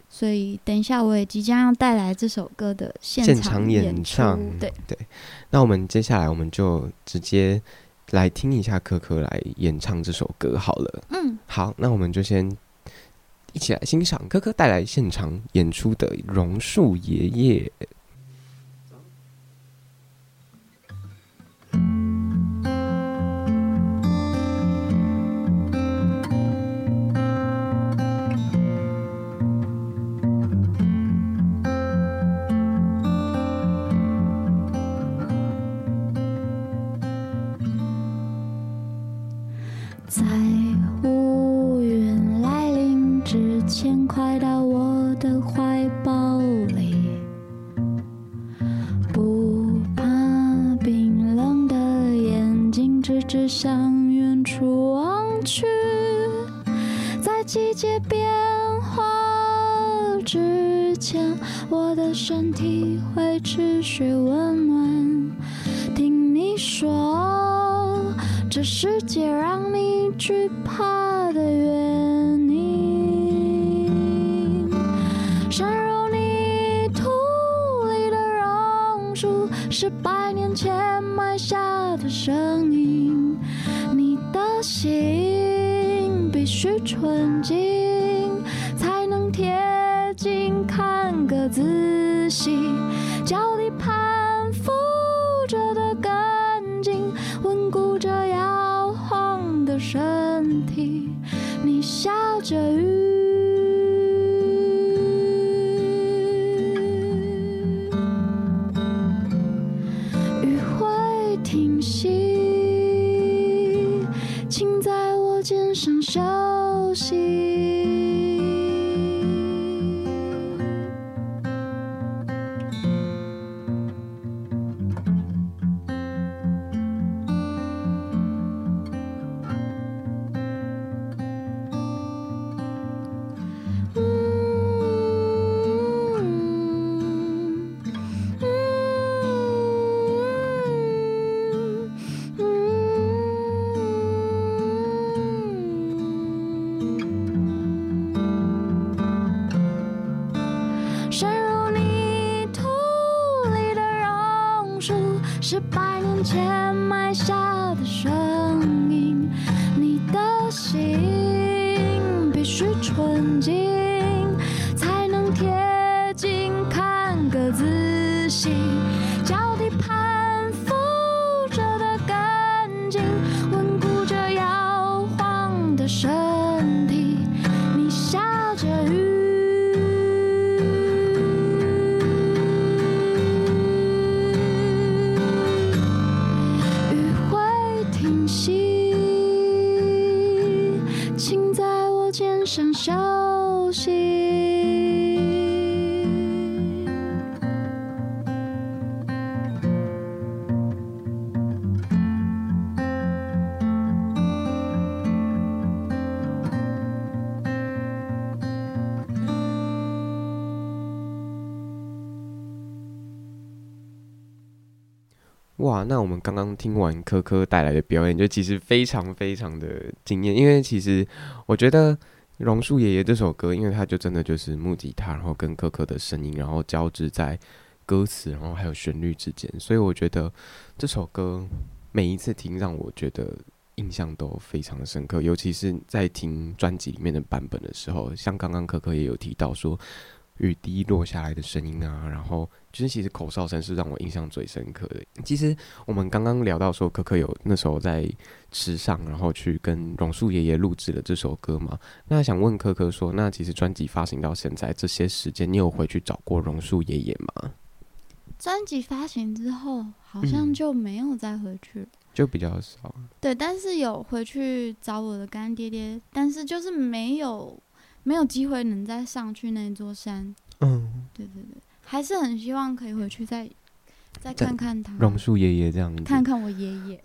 所以等一下我也即将要带来这首歌的现场演唱。对对，那我们接下来我们就直接来听一下可可来演唱这首歌好了。嗯，好，那我们就先一起来欣赏可可带来现场演出的《榕树爷爷》。我的身体会持续温暖听你说这世界让你惧怕。那我们刚刚听完柯柯带来的表演，就其实非常非常的惊艳。因为其实我觉得《榕树爷爷》这首歌，因为它就真的就是木吉他，然后跟柯柯的声音，然后交织在歌词，然后还有旋律之间，所以我觉得这首歌每一次听，让我觉得印象都非常的深刻。尤其是在听专辑里面的版本的时候，像刚刚柯柯也有提到说。雨滴落下来的声音啊，然后就是其实口哨声是让我印象最深刻的。其实我们刚刚聊到说，可可有那时候在池上，然后去跟榕树爷爷录制了这首歌嘛。那想问可可说，那其实专辑发行到现在这些时间，你有回去找过榕树爷爷吗？专辑发行之后，好像就没有再回去了，嗯，就比较少。对，但是有回去找我的干爹爹，但是就是没有。没有机会能再上去那座山，嗯，对对对，还是很希望可以回去再再看看他。榕树爷爷这样子，看看我爷爷。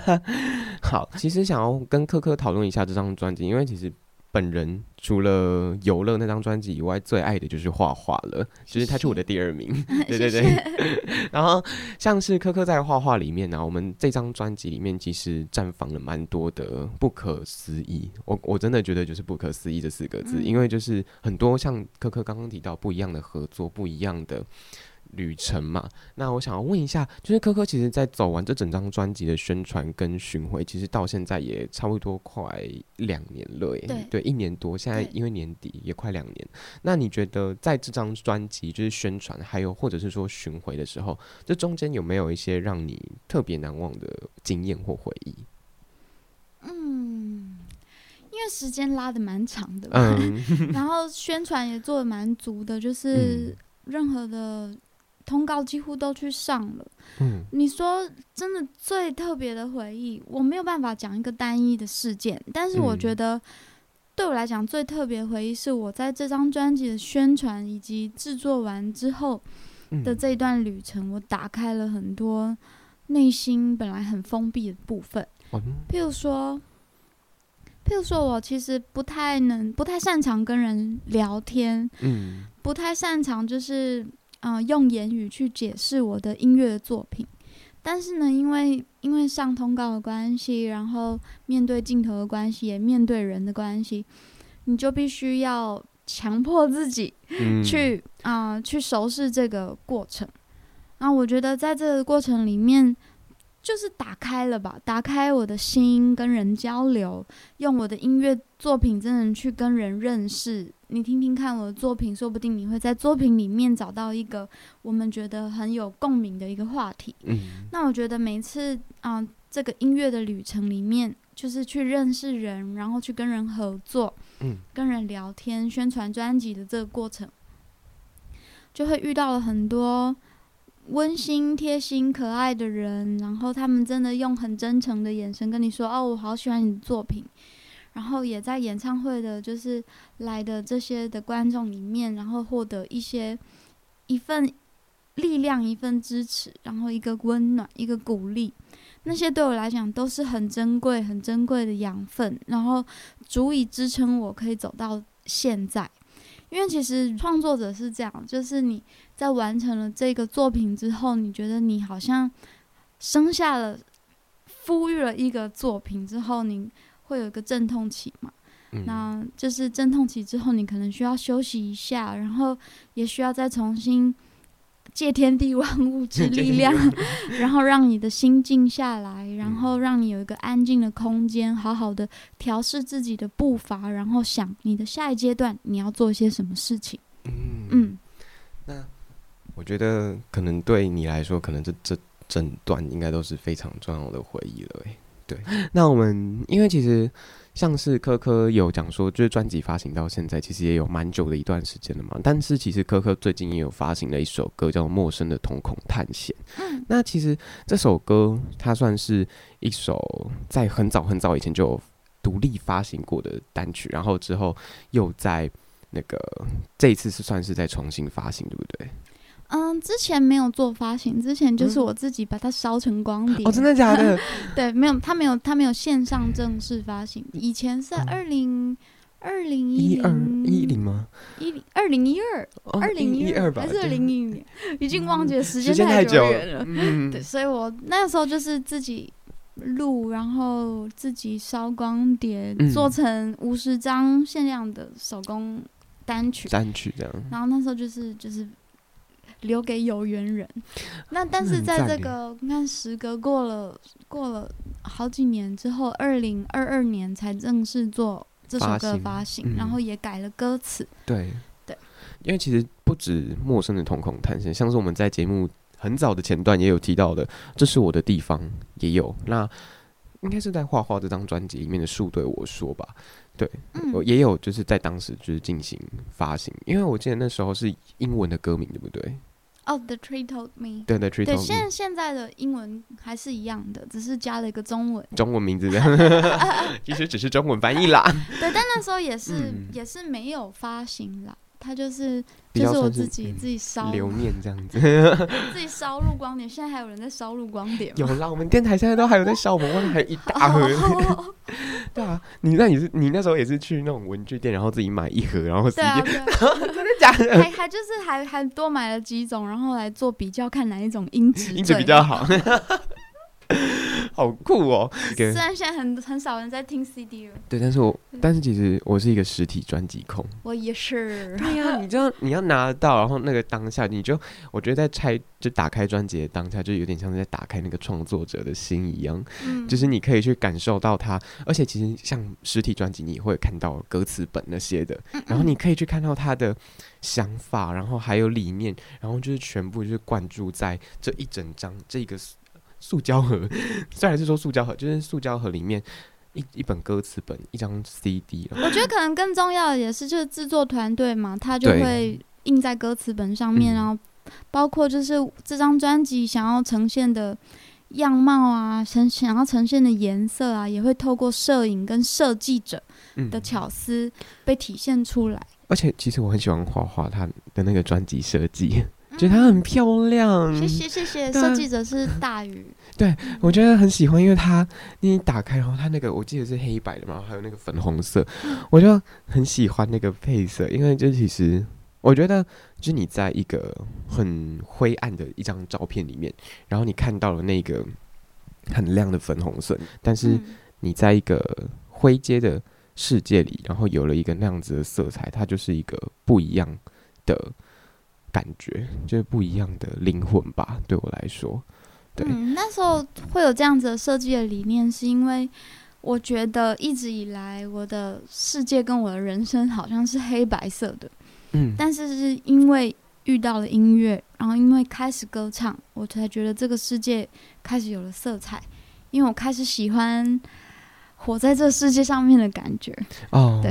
好，其实想要跟柯柯讨论一下这张专辑，因为其实。本人除了游乐那张专辑以外，最爱的就是画画了。其实他是我的第二名，对 对对。然后像是柯柯在画画里面呢、啊，我们这张专辑里面其实绽放了蛮多的不可思议。我我真的觉得就是不可思议这四个字，嗯、因为就是很多像柯柯刚刚提到不一样的合作，不一样的。旅程嘛，那我想要问一下，就是科科其实，在走完这整张专辑的宣传跟巡回，其实到现在也差不多快两年了耶，对，对，一年多。现在因为年底也快两年，那你觉得在这张专辑就是宣传，还有或者是说巡回的时候，这中间有没有一些让你特别难忘的经验或回忆？嗯，因为时间拉的蛮长的，嗯，然后宣传也做的蛮足的，就是任何的。通告几乎都去上了。嗯，你说真的最特别的回忆，我没有办法讲一个单一的事件，但是我觉得对我来讲最特别的回忆是我在这张专辑的宣传以及制作完之后的这一段旅程，我打开了很多内心本来很封闭的部分。譬如说，譬如说我其实不太能、不太擅长跟人聊天，嗯，不太擅长就是。嗯、呃，用言语去解释我的音乐的作品，但是呢，因为因为上通告的关系，然后面对镜头的关系，也面对人的关系，你就必须要强迫自己去啊、嗯呃，去熟悉这个过程。那我觉得在这个过程里面。就是打开了吧，打开我的心，跟人交流，用我的音乐作品真的去跟人认识。你听听看我的作品，说不定你会在作品里面找到一个我们觉得很有共鸣的一个话题。嗯，那我觉得每次啊、呃，这个音乐的旅程里面，就是去认识人，然后去跟人合作，嗯，跟人聊天、宣传专辑的这个过程，就会遇到了很多温馨、贴心、可爱的人，然后他们真的用很真诚的眼神跟你说：“哦，我好喜欢你的作品。”然后也在演唱会的，就是来的这些的观众里面，然后获得一些一份力量、一份支持，然后一个温暖、一个鼓励。那些对我来讲都是很珍贵、很珍贵的养分，然后足以支撑我可以走到现在。因为其实创作者是这样，就是你在完成了这个作品之后，你觉得你好像生下了、赋予了一个作品之后，你会有一个阵痛期嘛？嗯，那就是阵痛期之后，你可能需要休息一下，然后也需要再重新。借天地万物之力量，然后让你的心静下来，然后让你有一个安静的空间，好好的调试自己的步伐，然后想你的下一阶段你要做些什么事情。嗯，嗯，那我觉得可能对你来说，可能这这整段应该都是非常重要的回忆了。哎，对，那我们因为其实。像是科科有讲说，就是专辑发行到现在，其实也有蛮久的一段时间了嘛。但是其实科科最近也有发行了一首歌，叫《陌生的瞳孔探险》。嗯，那其实这首歌它算是一首在很早很早以前就有独立发行过的单曲，然后之后又在那个这一次是算是在重新发行，对不对？嗯，之前没有做发行，之前就是我自己把它烧成光碟。哦，真的假的？对，没有，他没有，他没有线上正式发行。以前是二零二零一二一零吗？一零二零一二二零一二吧还是二零一年？已经忘记了，时间太久远了。嗯，对，所以我那个时候就是自己录，然后自己烧光碟，嗯、做成五十张限量的手工单曲。单曲这样。然后那时候就是就是。留给有缘人。那但是在这个你看，时隔过了过了好几年之后，二零二二年才正式做这首歌发行，嗯、然后也改了歌词。对对，因为其实不止陌生的瞳孔探险，像是我们在节目很早的前段也有提到的，这是我的地方也有。那应该是在画画这张专辑里面的树对我说吧。对，我、嗯、也有就是在当时就是进行发行，因为我记得那时候是英文的歌名，对不对？哦、oh，The Tree Told Me。对，The Tree Told Me。现现在的英文还是一样的，只是加了一个中文。中文名字这样，其实只是中文翻译啦。对，但那时候也是、嗯、也是没有发行啦。他就是就是我自己自己烧留念这样子，自己烧录光碟。现在还有人在烧录光碟吗？有啦，我们电台现在都还有在烧，我们外面还有一大盒。对啊，你那你是你那时候也是去那种文具店，然后自己买一盒，然后直接、啊、真的假的？还还就是还还多买了几种，然后来做比较，看哪一种音质音质比较好。好酷哦！虽然现在很很少人在听 CD 了，对，但是我但是其实我是一个实体专辑控，我也是。对呀、啊，你知道你要拿得到，然后那个当下，你就我觉得在拆就打开专辑的当下，就有点像是在打开那个创作者的心一样，嗯，就是你可以去感受到他，而且其实像实体专辑，你会看到歌词本那些的，然后你可以去看到他的想法，然后还有理念，然后就是全部就是灌注在这一整张这个。塑胶盒，虽然是说塑胶盒，就是塑胶盒里面一一本歌词本，一张 CD。我觉得可能更重要的也是，就是制作团队嘛，他就会印在歌词本上面，然后包括就是这张专辑想要呈现的样貌啊，呈想要呈现的颜色啊，也会透过摄影跟设计者的巧思被体现出来。而且，其实我很喜欢画画他的那个专辑设计。觉得它很漂亮，谢谢谢谢。设计者是大宇，对，我觉得很喜欢，因为它你打开，然后它那个我记得是黑白的嘛，还有那个粉红色，我就很喜欢那个配色，因为就其实我觉得，就是你在一个很灰暗的一张照片里面，然后你看到了那个很亮的粉红色，但是你在一个灰阶的世界里，然后有了一个那样子的色彩，它就是一个不一样的。感觉就是不一样的灵魂吧，对我来说，对。嗯，那时候会有这样子的设计的理念，是因为我觉得一直以来我的世界跟我的人生好像是黑白色的，嗯，但是是因为遇到了音乐，然后因为开始歌唱，我才觉得这个世界开始有了色彩，因为我开始喜欢活在这世界上面的感觉。哦，对，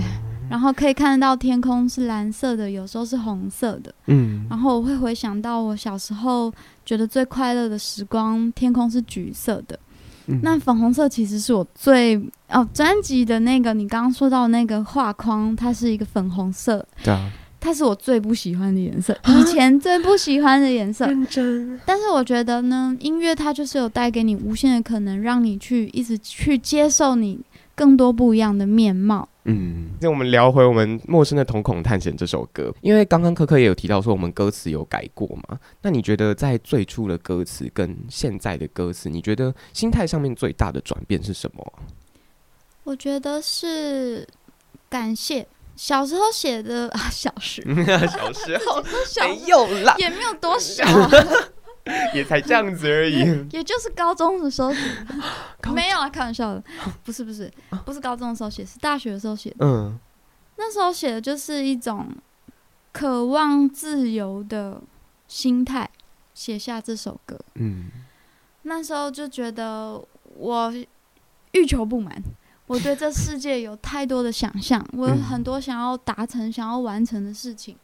然后可以看得到天空是蓝色的，有时候是红色的。嗯，然后我会回想到我小时候觉得最快乐的时光，天空是橘色的。嗯、那粉红色其实是我最哦专辑的那个，你刚刚说到那个画框，它是一个粉红色。对啊。它是我最不喜欢的颜色，以前最不喜欢的颜色。认真。但是我觉得呢，音乐它就是有带给你无限的可能，让你去一直去接受你更多不一样的面貌。嗯，那我们聊回我们陌生的瞳孔探险这首歌，因为刚刚可可也有提到说我们歌词有改过嘛。那你觉得在最初的歌词跟现在的歌词，你觉得心态上面最大的转变是什么？我觉得是感谢。小时候写的啊，小时 小时候小没有啦，也没有多小，也才这样子而已。也就是高中的时候写，没有啊，开玩笑的，不是不是不是高中的时候写，是大学的时候写的。嗯，那时候写的就是一种渴望自由的心态，写下这首歌。嗯，那时候就觉得我欲求不满。我对这世界有太多的想象，我有很多想要达成、想要完成的事情。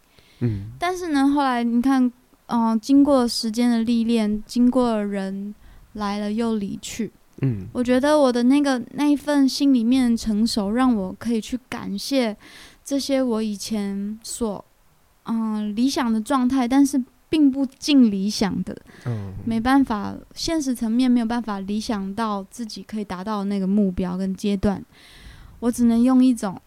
嗯，但是呢，后来你看，嗯、呃，经过时间的历练，经过人来了又离去。嗯，我觉得我的那个那一份心里面的成熟，让我可以去感谢这些我以前所嗯、呃、理想的状态，但是。并不尽理想的，没办法，现实层面没有办法理想到自己可以达到那个目标跟阶段，我只能用一种，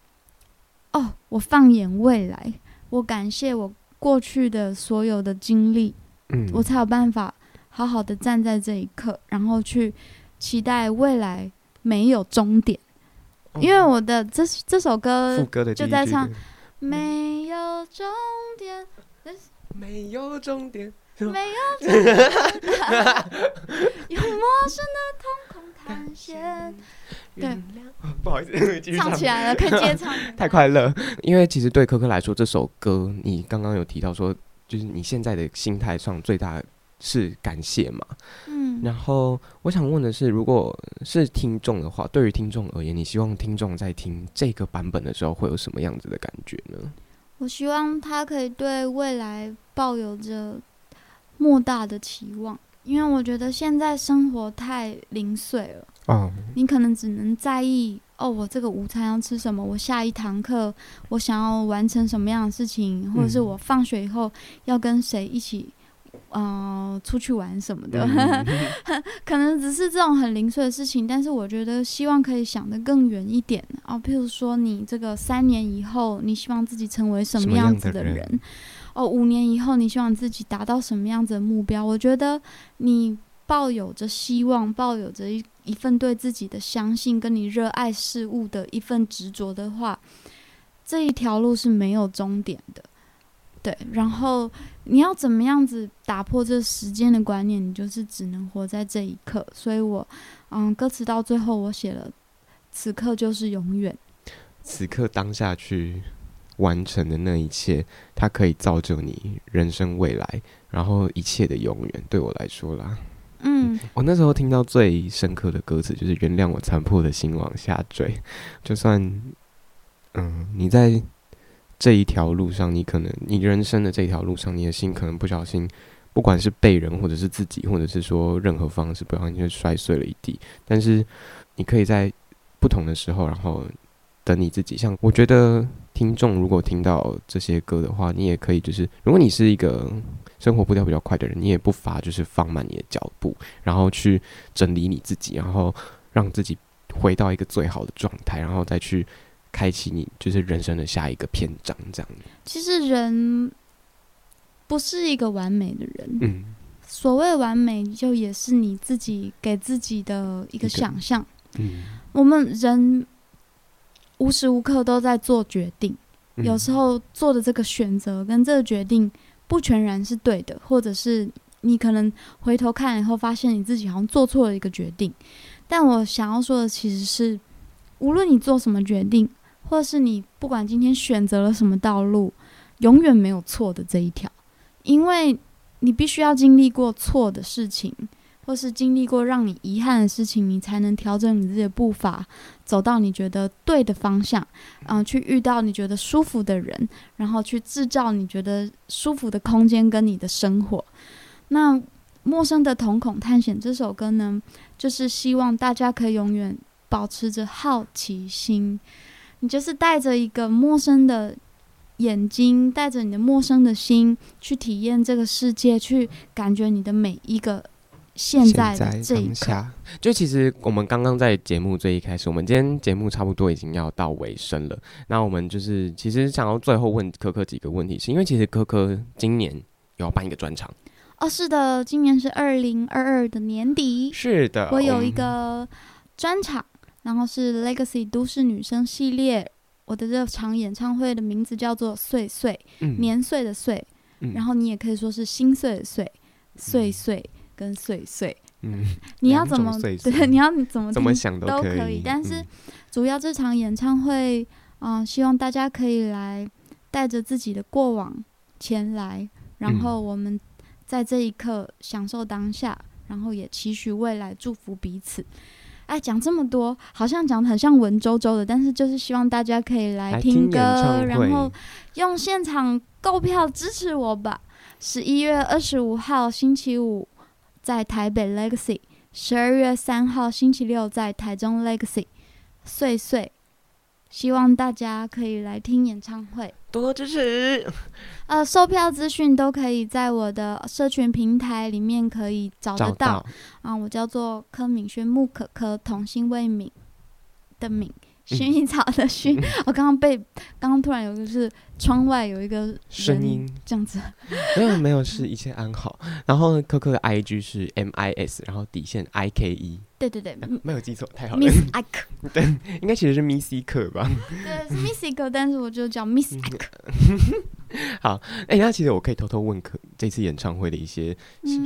哦，我放眼未来，我感谢我过去的所有的经历，嗯，我才有办法好好的站在这一刻，然后去期待未来没有终点，因为我的这这首歌就在唱 没有终点。没有终点，没有终点，有陌生的瞳孔探险。对，不好意思，唱起来了，可以接唱。太快乐，因为其实对柯柯来说，这首歌你刚刚有提到说，就是你现在的心态上最大是感谢嘛。嗯，然后我想问的是，如果是听众的话，对于听众而言，你希望听众在听这个版本的时候会有什么样子的感觉呢？我希望他可以对未来抱有着莫大的期望，因为我觉得现在生活太零碎了。哦，你可能只能在意哦，我这个午餐要吃什么？我下一堂课我想要完成什么样的事情？或者是我放学以后要跟谁一起？嗯、呃，出去玩什么的，嗯、可能只是这种很零碎的事情。但是我觉得，希望可以想得更远一点啊。譬如说，你这个三年以后，你希望自己成为什么样子的人？哦，五年以后，你希望自己达到什么样子的目标？我觉得，你抱有着希望，抱有着一一份对自己的相信，跟你热爱事物的一份执着的话，这一条路是没有终点的。对，然后你要怎么样子打破这时间的观念？你就是只能活在这一刻。所以我，嗯，歌词到最后我写了，此刻就是永远。此刻当下去完成的那一切，它可以造就你人生未来，然后一切的永远。对我来说啦，嗯，嗯，我那时候听到最深刻的歌词就是“原谅我残破的心往下坠”，就算，嗯，你在。这一条路上，你可能你人生的这条路上，你的心可能不小心，不管是被人，或者是自己，或者是说任何方式，不小心就摔碎了一地。但是，你可以在不同的时候，然后等你自己。像我觉得，听众如果听到这些歌的话，你也可以就是，如果你是一个生活步调比较快的人，你也不乏就是放慢你的脚步，然后去整理你自己，然后让自己回到一个最好的状态，然后再去。开启你就是人生的下一个篇章，这样。其实人不是一个完美的人，嗯，所谓完美，就也是你自己给自己的一个想象。嗯，我们人无时无刻都在做决定，嗯，有时候做的这个选择跟这个决定不全然是对的，或者是你可能回头看以后，发现你自己好像做错了一个决定。但我想要说的其实是，无论你做什么决定。或是你不管今天选择了什么道路，永远没有错的这一条，因为你必须要经历过错的事情，或是经历过让你遗憾的事情，你才能调整你自己的步伐，走到你觉得对的方向，嗯、去遇到你觉得舒服的人，然后去制造你觉得舒服的空间跟你的生活。那《陌生的瞳孔探险》这首歌呢，就是希望大家可以永远保持着好奇心，你就是带着一个陌生的眼睛，带着你的陌生的心去体验这个世界，去感觉你的每一个。现在这一下，就其实我们刚刚在节目最一开始，我们今天节目差不多已经要到尾声了。那我们就是其实想要最后问柯柯几个问题，是因为其实柯柯今年有要办一个专场。哦，是的，今年是二零二二的年底，是的，我有一个专场，然后是 Legacy 都市女生系列，我的这场演唱会的名字叫做岁岁，嗯、年岁的岁，嗯、然后你也可以说是心碎的碎，岁岁。嗯跟岁岁，嗯，你要怎么对？你要怎么怎么想都可以。但是主要这场演唱会，嗯、呃，希望大家可以来带着自己的过往前来，然后我们在这一刻享受当下，然后也期许未来，祝福彼此。哎，讲这么多，好像讲的很像文绉绉的，但是就是希望大家可以来听歌，听然后用现场购票支持我吧。十一月二十五号星期五。在台北 Legacy，十二月三号星期六在台中 Legacy，岁岁，希望大家可以来听演唱会，多多支持。呃，售票资讯都可以在我的社群平台里面可以找得到。到啊，我叫做柯敏轩，木可可，童心未泯的泯。薰衣草的薰，我刚刚被刚刚突然有一个是窗外有一个声音这样子，没有没有，是一切安好。然后柯柯的 I G 是 M I S，然后底线 I K E，对对对，没有记错，太好了。Miss Ike，对，应该其实是 Missy 克吧？对，是 Missy 克，但是我就叫 Miss Ike。好，哎，那其实我可以偷偷问可这次演唱会的一些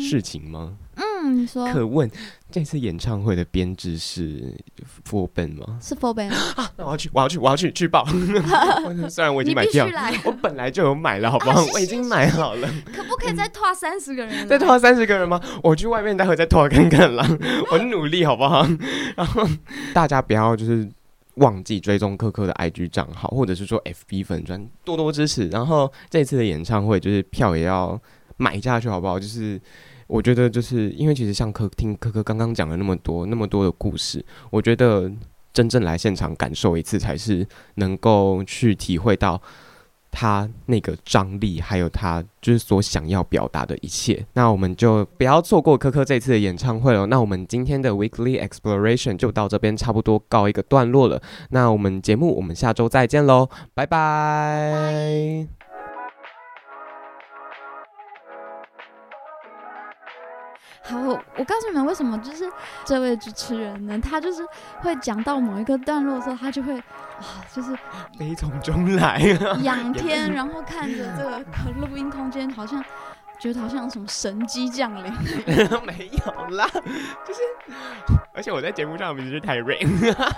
事情吗？嗯，你说。可问这次演唱会的编制是 full band 吗？是 full band 啊！那我要去，我要去，我要去去报。虽然我已经买票，我本来就有买了，好不好？我已经买好了。可不可以再拖三十个人？再拖三十个人吗？我去外面待会再拖看看啦。我努力，好不好？然后大家不要就是忘记追踪科科的 IG 账号，或者是说 FB 粉专，多多支持。然后这次的演唱会就是票也要买下去，好不好？就是。我觉得就是因为其实像柯听柯柯刚刚讲了那么多那么多的故事，我觉得真正来现场感受一次，才是能够去体会到他那个张力，还有他就是所想要表达的一切。那我们就不要错过柯柯这次的演唱会了。那我们今天的 Weekly Exploration 就到这边差不多告一个段落了。那我们节目我们下周再见喽，拜拜。好，我告诉你们为什么，就是这位主持人呢，他就是会讲到某一个段落的时候，他就会啊，就是悲从中来，仰 天，然后看着这个 录音空间，好像觉得好像有什么神机降临。没有啦，就是，而且我在节目上名字是泰瑞。啊，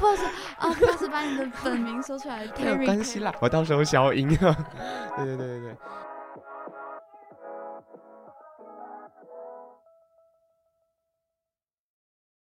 不好意思，啊，不好意思，把你的本名说出来。没有关系啦，我到时候消音。对对对对对。